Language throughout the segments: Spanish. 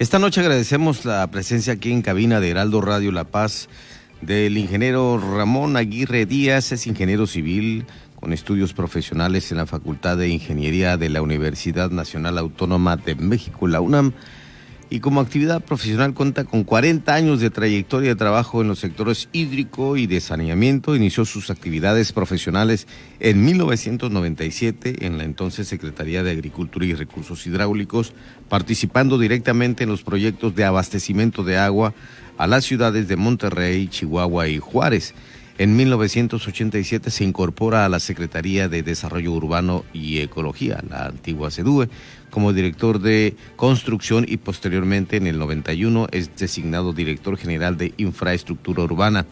Esta noche agradecemos la presencia aquí en cabina de Heraldo Radio La Paz del ingeniero Ramón Aguirre Díaz, es ingeniero civil con estudios profesionales en la Facultad de Ingeniería de la Universidad Nacional Autónoma de México, la UNAM y como actividad profesional cuenta con 40 años de trayectoria de trabajo en los sectores hídrico y de saneamiento. Inició sus actividades profesionales en 1997 en la entonces Secretaría de Agricultura y Recursos Hidráulicos, participando directamente en los proyectos de abastecimiento de agua a las ciudades de Monterrey, Chihuahua y Juárez. En 1987 se incorpora a la Secretaría de Desarrollo Urbano y Ecología, la antigua SEDUE, como director de construcción y posteriormente en el 91 es designado director general de infraestructura urbana.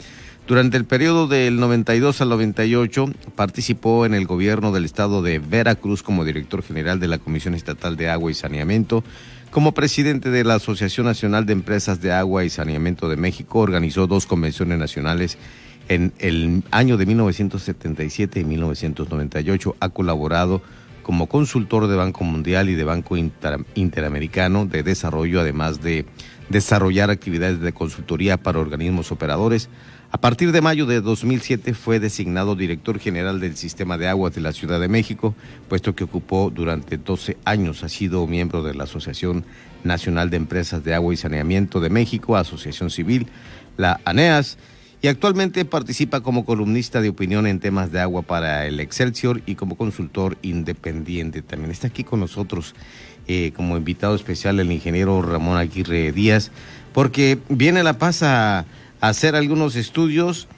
Durante el periodo del 92 al 98 participó en el gobierno del estado de Veracruz como director general de la Comisión Estatal de Agua y Saneamiento. Como presidente de la Asociación Nacional de Empresas de Agua y Saneamiento de México, organizó dos convenciones nacionales en el año de 1977 y 1998. Ha colaborado como consultor de Banco Mundial y de Banco Interamericano de Desarrollo, además de desarrollar actividades de consultoría para organismos operadores. A partir de mayo de 2007 fue designado director general del Sistema de Aguas de la Ciudad de México, puesto que ocupó durante 12 años. Ha sido miembro de la Asociación Nacional de Empresas de Agua y Saneamiento de México, Asociación Civil, la ANEAS y actualmente participa como columnista de opinión en temas de agua para el Excelsior y como consultor independiente. También está aquí con nosotros eh, como invitado especial el ingeniero Ramón Aguirre Díaz, porque viene La Paz a, hacer algunos estudios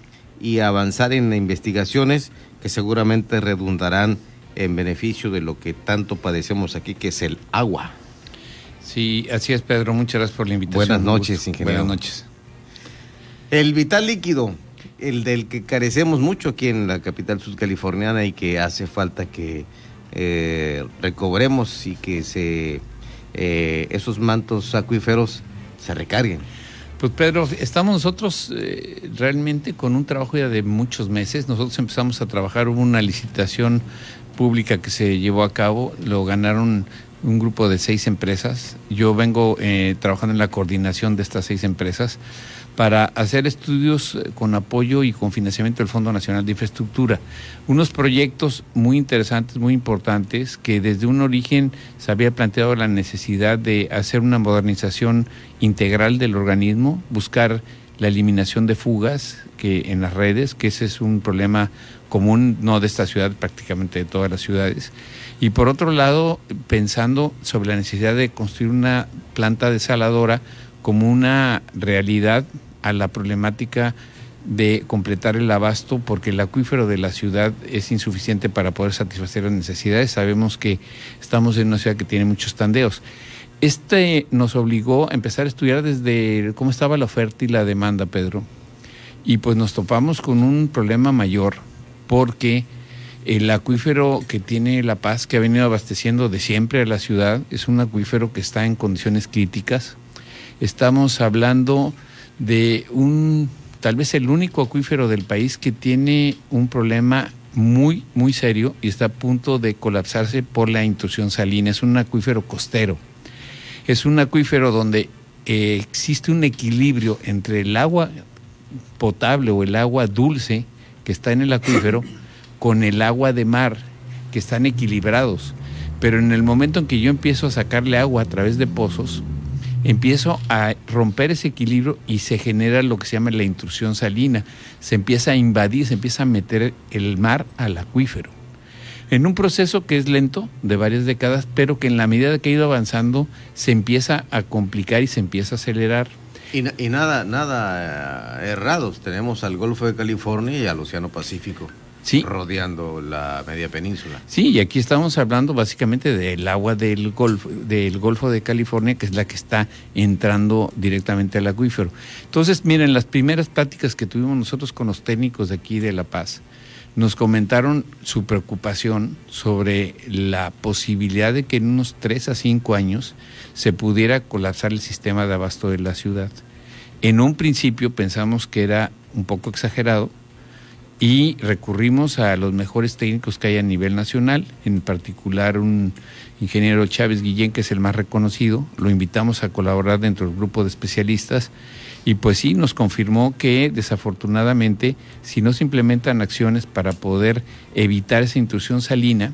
y avanzar en investigaciones que seguramente redundarán en beneficio de lo que tanto padecemos aquí, que es el agua. Sí, así es, Pedro. Muchas gracias por la invitación. Buenas noches, ingeniero. Buenas noches. El vital líquido, el del que carecemos mucho aquí en la capital sudcaliforniana y que hace falta que eh, recobremos y que eh, esos mantos acuíferos se recarguen. Pues Pedro, estamos nosotros eh, realmente con un trabajo ya de muchos meses. Nosotros empezamos a trabajar, hubo una licitación pública que se llevó a cabo, lo ganaron un grupo de seis empresas. Yo vengo trabajando en la coordinación de estas seis empresas para hacer estudios eh, con apoyo y con financiamiento del Fondo Nacional de Infraestructura. Unos proyectos muy interesantes, muy importantes, que desde un origen se había planteado la necesidad de hacer una modernización integral del organismo, buscar la eliminación de fugas que en las redes, que ese es un problema común no de esta ciudad, prácticamente de todas las ciudades. Y por otro lado, pensando sobre la necesidad de construir una planta desaladora como una realidad a la problemática de completar el abasto porque el acuífero de la ciudad es insuficiente para poder satisfacer las necesidades. Sabemos que estamos en una ciudad que tiene muchos tandeos. Este nos obligó a empezar a estudiar desde cómo estaba la oferta y la demanda, Pedro. Y pues nos topamos con un problema mayor porque el acuífero que tiene La Paz, que ha venido abasteciendo de siempre a la ciudad, es un acuífero que está en condiciones críticas. Estamos hablando de un, tal vez el único acuífero del país que tiene un problema muy, muy serio y está a punto de colapsarse por la intrusión salina. Es un acuífero costero. Es un acuífero donde eh, existe un equilibrio entre el agua potable o el agua dulce que está en el acuífero con el agua de mar, que están equilibrados. Pero en el momento en que yo empiezo a sacarle agua a través de pozos, empiezo a romper ese equilibrio y se genera lo que se llama la intrusión salina. Se empieza a invadir, se empieza a meter el mar al acuífero. En un proceso que es lento, de varias décadas, pero que en la medida que ha ido avanzando se empieza a complicar y se empieza a acelerar. Y, y nada, nada eh, errados. Tenemos al Golfo de California y al Océano Pacífico rodeando la media península. Sí, y aquí estamos hablando básicamente del agua del Golfo, del Golfo de California, que es la que está entrando directamente al acuífero. Entonces, miren, las primeras pláticas que tuvimos nosotros con los técnicos de aquí de La Paz, nos comentaron su preocupación sobre la posibilidad de que en unos tres a cinco años se pudiera colapsar el sistema de abasto de la ciudad. En un principio pensamos que era un poco exagerado, y recurrimos a los mejores técnicos que hay a nivel nacional, en particular un ingeniero Chávez Guillén, que es el más reconocido, lo invitamos a colaborar dentro del grupo de especialistas y pues sí, nos confirmó que desafortunadamente si no se implementan acciones para poder evitar esa intrusión salina,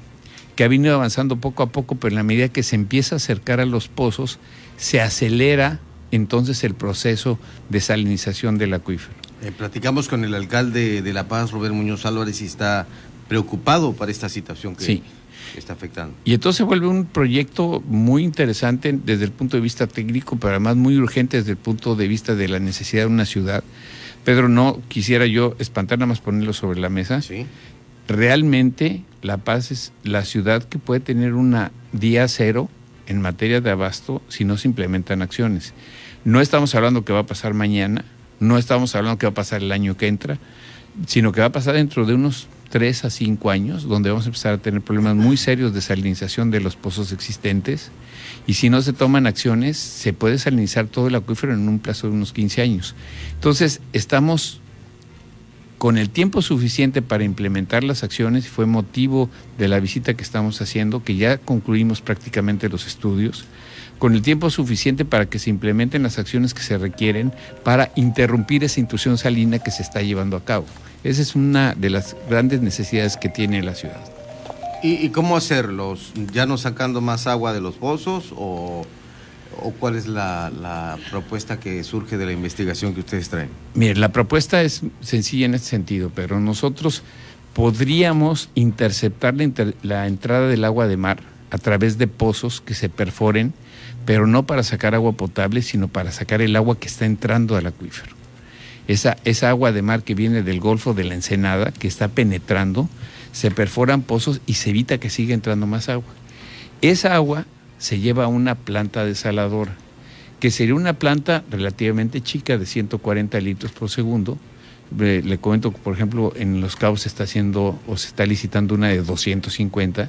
que ha venido avanzando poco a poco, pero en la medida que se empieza a acercar a los pozos, se acelera entonces el proceso de salinización del acuífero. Eh, platicamos con el alcalde de La Paz, Robert Muñoz Álvarez, y está preocupado para esta situación que está afectando. Y entonces vuelve un proyecto muy interesante desde el punto de vista técnico, pero además muy urgente desde el punto de vista de la necesidad de una ciudad. Pedro, no quisiera yo espantar nada más ponerlo sobre la mesa. Sí. Realmente La Paz es la ciudad que puede tener una día cero en materia de abasto si no se implementan acciones. No estamos hablando que va a pasar mañana, no estamos hablando que va a pasar el año que entra, sino que va a pasar dentro de unos tres a cinco años, donde vamos a empezar a tener problemas muy serios de salinización de los pozos existentes. Y si no se toman acciones, se puede salinizar todo el acuífero en un plazo de unos 15 años. Entonces, estamos con el tiempo suficiente para implementar las acciones y fue motivo de la visita que estamos haciendo, que ya concluimos prácticamente los estudios, con el tiempo suficiente para que se implementen las acciones que se requieren para interrumpir esa intrusión salina que se está llevando a cabo. Esa es una de las grandes necesidades que tiene la ciudad. ¿Y, cómo hacerlos? ¿Ya no sacando más agua de los pozos o, cuál es la, propuesta que surge de la investigación que ustedes traen? Mire, la propuesta es sencilla en este sentido, pero nosotros podríamos interceptar la entrada del agua de mar a través de pozos que se perforen, pero no para sacar agua potable, sino para sacar el agua que está entrando al acuífero esa, esa agua de mar que viene del Golfo de la Ensenada, que está penetrando, se perforan pozos y se evita que siga entrando más agua. Esa agua se lleva una planta desaladora, que sería una planta relativamente chica de 140 litros por segundo. Le comento, por ejemplo, en Los Cabos se está haciendo o se está licitando una de 250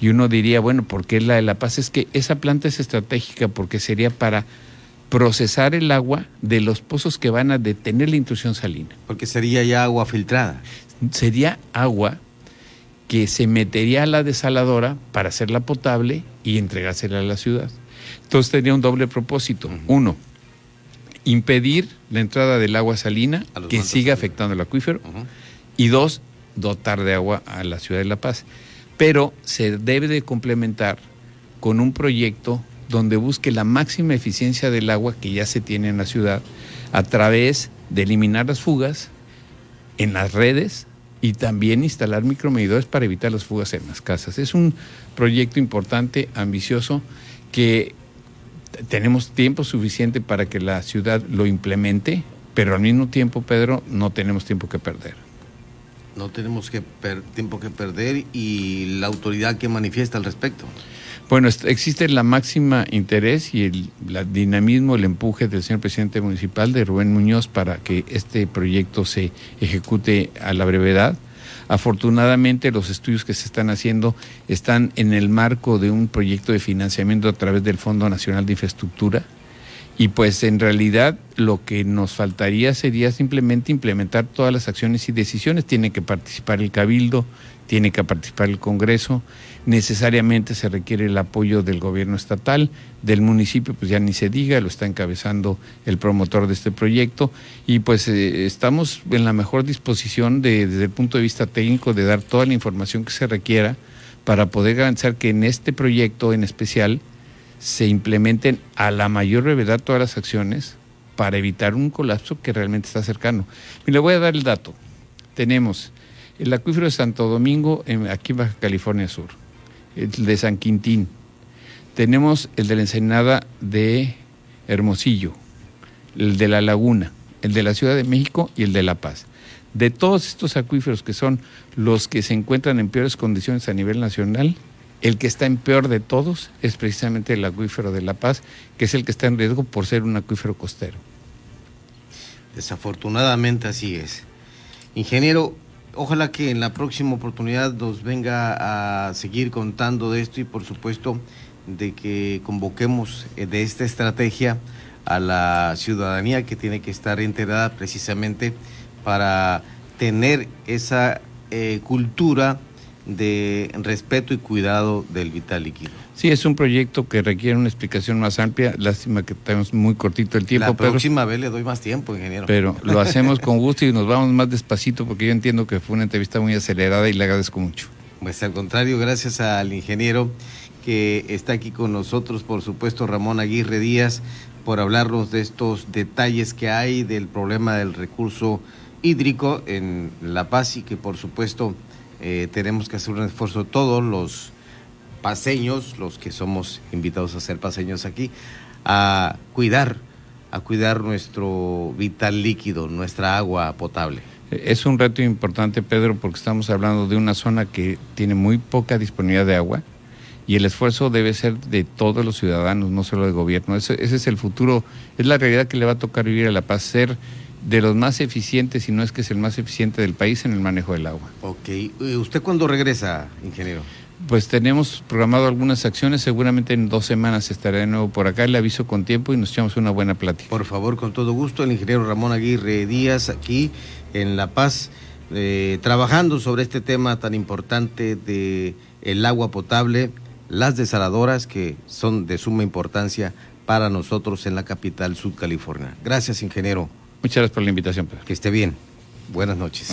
y uno diría, bueno, ¿por qué la de La Paz? Es que esa planta es estratégica porque sería para procesar el agua de los pozos que van a detener la intrusión salina. Porque sería ya agua filtrada. Sería agua que se metería a la desaladora para hacerla potable y entregársela a la ciudad. Entonces tenía un doble propósito. Uno, impedir la entrada del agua salina que siga afectando el acuífero. Y dos, dotar de agua a la ciudad de La Paz. Pero se debe de complementar con un proyecto donde busque la máxima eficiencia del agua que ya se tiene en la ciudad a través de eliminar las fugas en las redes y también instalar micromedidores para evitar las fugas en las casas. Es un proyecto importante, ambicioso, que tenemos tiempo suficiente para que la ciudad lo implemente, pero al mismo tiempo, Pedro, no tenemos tiempo que perder. No tenemos que tiempo que perder y la autoridad que manifiesta al respecto. Bueno, existe la máxima interés y el dinamismo, el empuje del señor presidente municipal de Rubén Muñoz para que este proyecto se ejecute a la brevedad. Afortunadamente los estudios que se están haciendo están en el marco de un proyecto de financiamiento a través del Fondo Nacional de Infraestructura y pues en realidad lo que nos faltaría sería simplemente implementar todas las acciones y decisiones. Tiene que participar el Cabildo, tiene que participar el Congreso, necesariamente se requiere el apoyo del gobierno estatal, del municipio, pues ya ni se diga, lo está encabezando el promotor de este proyecto y pues eh, estamos en la mejor disposición de, desde el punto de vista técnico de dar toda la información que se requiera para poder garantizar que en este proyecto en especial se implementen a la mayor brevedad todas las acciones para evitar un colapso que realmente está cercano. Y le voy a dar el dato. Tenemos el acuífero de Santo Domingo, aquí en Baja California Sur, el de San Quintín, tenemos el de la Ensenada de Hermosillo, el de la Laguna, el de la Ciudad de México y el de La Paz. De todos estos acuíferos que son los que se encuentran en peores condiciones a nivel nacional, el que está en peor de todos es precisamente el acuífero de La Paz, que es el que está en riesgo por ser un acuífero costero. Desafortunadamente así es. Ingeniero, ojalá que en la próxima oportunidad nos venga a seguir contando de esto y por supuesto de que convoquemos eh, de esta estrategia a la ciudadanía que tiene que estar enterada precisamente para tener esa eh, cultura de respeto y cuidado del vital líquido. Sí, es un proyecto que requiere una explicación más amplia. Lástima que tenemos muy cortito el tiempo. La próxima vez le doy más tiempo, ingeniero. Pero lo hacemos con gusto y nos vamos más despacito porque yo entiendo que fue una entrevista muy acelerada y le agradezco mucho. Pues al contrario, gracias al ingeniero que está aquí con nosotros, por supuesto, Ramón Aguirre Díaz, por hablarnos de estos detalles que hay del problema del recurso hídrico en La Paz y que por supuesto eh, tenemos que hacer un esfuerzo todos los paseños, los que somos invitados a ser paseños aquí, a cuidar, a cuidar nuestro vital líquido, nuestra agua potable. Es un reto importante, Pedro, porque estamos hablando de una zona que tiene muy poca disponibilidad de agua y el esfuerzo debe ser de todos los ciudadanos, no solo del gobierno. Ese, ese es el futuro, es la realidad que le va a tocar vivir a La Paz, ser de los más eficientes, si no es que es el más eficiente del país en el manejo del agua. Ok. ¿Usted cuándo regresa, ingeniero? Pues tenemos programado algunas acciones, seguramente en dos semanas estaré de nuevo por acá, le aviso con tiempo y nos echamos una buena plática. Por favor, con todo gusto, el ingeniero Ramón Aguirre Díaz aquí en La Paz, eh, trabajando sobre este tema tan importante de el agua potable, las desaladoras que son de suma importancia para nosotros en la capital California. Gracias, ingeniero. Muchas gracias por la invitación. Que esté bien. Buenas noches.